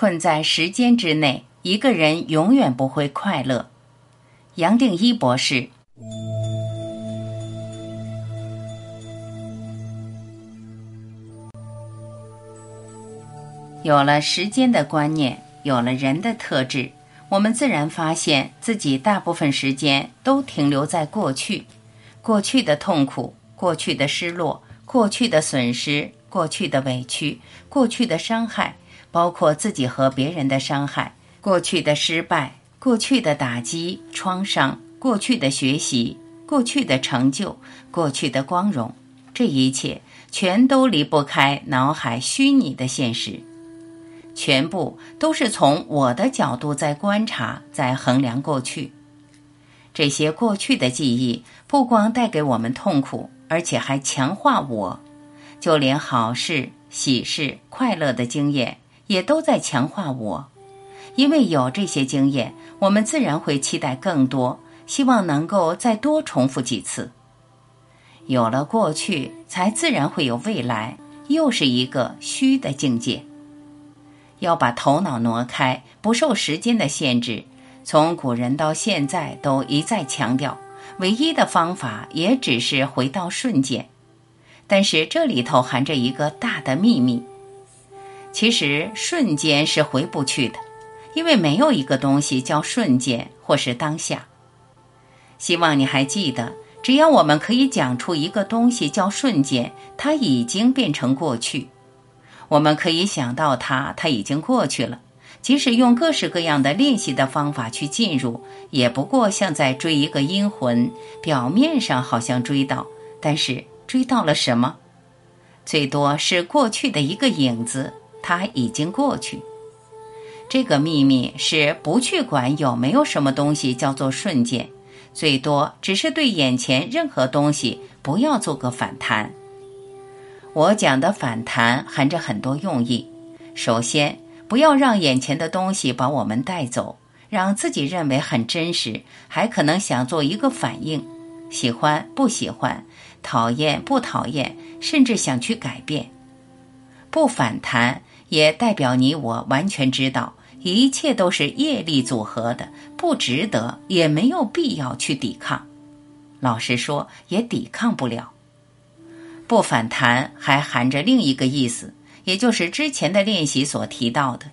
困在时间之内，一个人永远不会快乐。杨定一博士。有了时间的观念，有了人的特质，我们自然发现自己大部分时间都停留在过去，过去的痛苦，过去的失落，过去的损失，过去的委屈，过去的伤害，包括自己和别人的伤害，过去的失败，过去的打击、创伤，过去的学习，过去的成就，过去的光荣，这一切全都离不开脑海虚拟的现实。全部都是从我的角度在观察，在衡量过去。这些过去的记忆不光带给我们痛苦，而且还强化我。就连好事、喜事、快乐的经验，也都在强化我。因为有这些经验，我们自然会期待更多，希望能够再多重复几次。有了过去，才自然会有未来，又是一个虚的境界。要把头脑挪开，不受时间的限制。从古人到现在都一再强调，唯一的方法也只是回到瞬间。但是这里头含着一个大的秘密，其实瞬间是回不去的，因为没有一个东西叫瞬间或是当下。希望你还记得，只要我们可以讲出一个东西叫瞬间，它已经变成过去。我们可以想到它，它已经过去了。即使用各式各样的练习的方法去进入，也不过像在追一个阴魂。表面上好像追到，但是追到了什么？最多是过去的一个影子，它已经过去。这个秘密是不去管有没有什么东西叫做瞬间，最多只是对眼前任何东西不要做个反弹。我讲的反弹含着很多用意。首先，不要让眼前的东西把我们带走，让自己认为很真实，还可能想做一个反应，喜欢不喜欢，讨厌不讨厌，甚至想去改变。不反弹也代表你我完全知道，一切都是业力组合的，不值得，也没有必要去抵抗。老实说，也抵抗不了。不反弹还含着另一个意思，也就是之前的练习所提到的，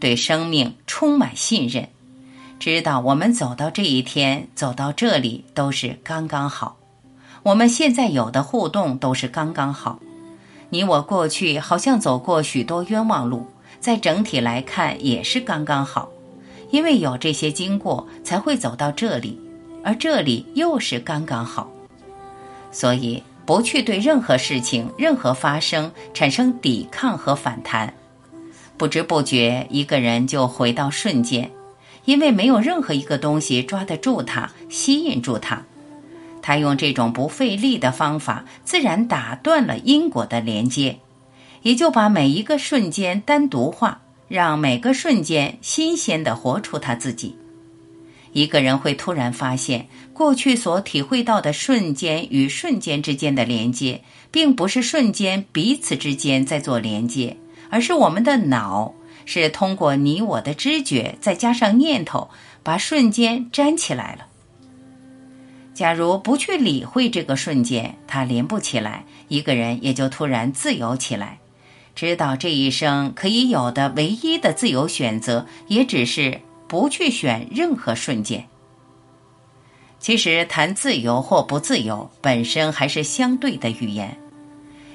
对生命充满信任，知道我们走到这一天，走到这里都是刚刚好，我们现在有的互动都是刚刚好。你我过去好像走过许多冤枉路，在整体来看也是刚刚好，因为有这些经过才会走到这里，而这里又是刚刚好，所以。不去对任何事情、任何发生产生抵抗和反弹，不知不觉一个人就回到瞬间，因为没有任何一个东西抓得住他、吸引住他。他用这种不费力的方法，自然打断了因果的连接，也就把每一个瞬间单独化，让每个瞬间新鲜的活出他自己。一个人会突然发现，过去所体会到的瞬间与瞬间之间的连接，并不是瞬间彼此之间在做连接，而是我们的脑是通过你我的知觉，再加上念头，把瞬间粘起来了。假如不去理会这个瞬间，它连不起来，一个人也就突然自由起来，知道这一生可以有的唯一的自由选择，也只是。不去选任何瞬间。其实谈自由或不自由，本身还是相对的语言。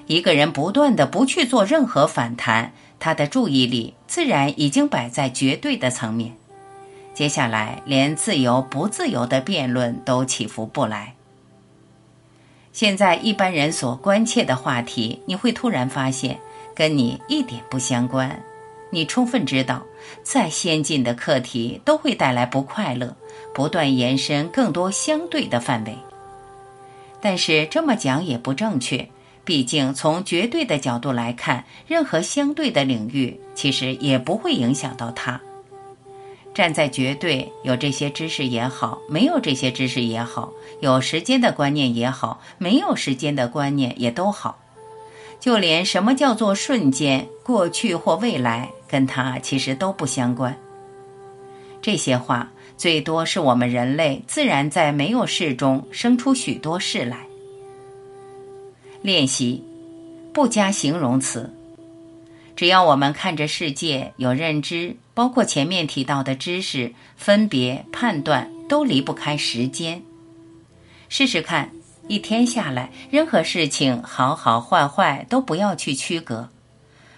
一个人不断的不去做任何反弹，他的注意力自然已经摆在绝对的层面。接下来，连自由不自由的辩论都起伏不来。现在一般人所关切的话题，你会突然发现跟你一点不相关。你充分知道，再先进的课题都会带来不快乐，不断延伸更多相对的范围。但是这么讲也不正确，毕竟从绝对的角度来看，任何相对的领域其实也不会影响到它。站在绝对，有这些知识也好，没有这些知识也好，有时间的观念也好，没有时间的观念也都好。就连什么叫做瞬间、过去或未来。跟它其实都不相关。这些话最多是我们人类自然在没有事中生出许多事来。练习，不加形容词。只要我们看着世界有认知，包括前面提到的知识、分别、判断，都离不开时间。试试看，一天下来，任何事情好好坏坏都不要去区隔，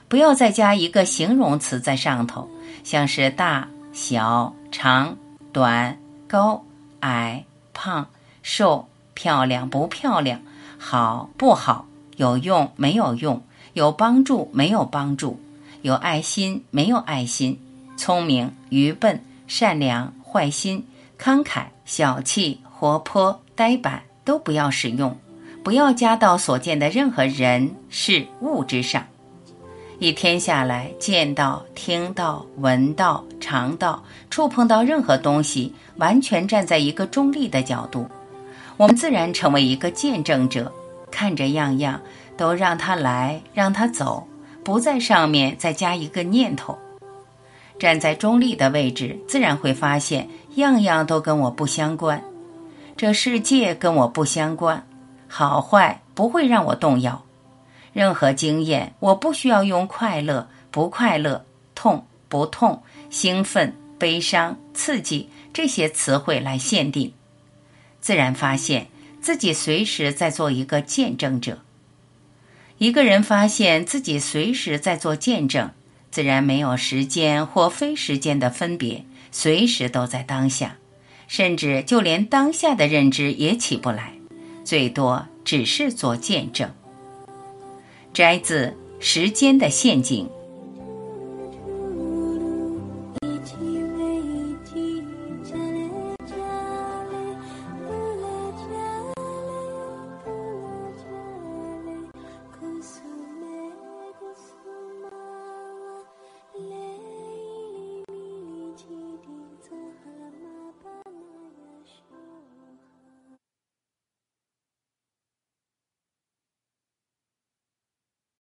不要再加一个形容词在上头，像是大小、长短、高矮、胖瘦、漂亮不漂亮、好不好、有用没有用。有帮助没有帮助，有爱心没有爱心，聪明愚笨，善良坏心，慷慨小气，活泼呆板，都不要使用，不要加到所见的任何人事物之上。一天下来，见到、听到、闻到、尝到、触碰到任何东西，完全站在一个中立的角度，我们自然成为一个见证者，看着样样。都让他来，让他走，不在上面再加一个念头。站在中立的位置，自然会发现样样都跟我不相关，这世界跟我不相关，好坏不会让我动摇。任何经验，我不需要用快乐、不快乐、痛不痛、兴奋、悲伤、刺激这些词汇来限定。自然发现自己随时在做一个见证者。一个人发现自己随时在做见证，自然没有时间或非时间的分别，随时都在当下，甚至就连当下的认知也起不来，最多只是做见证。摘自《时间的陷阱》。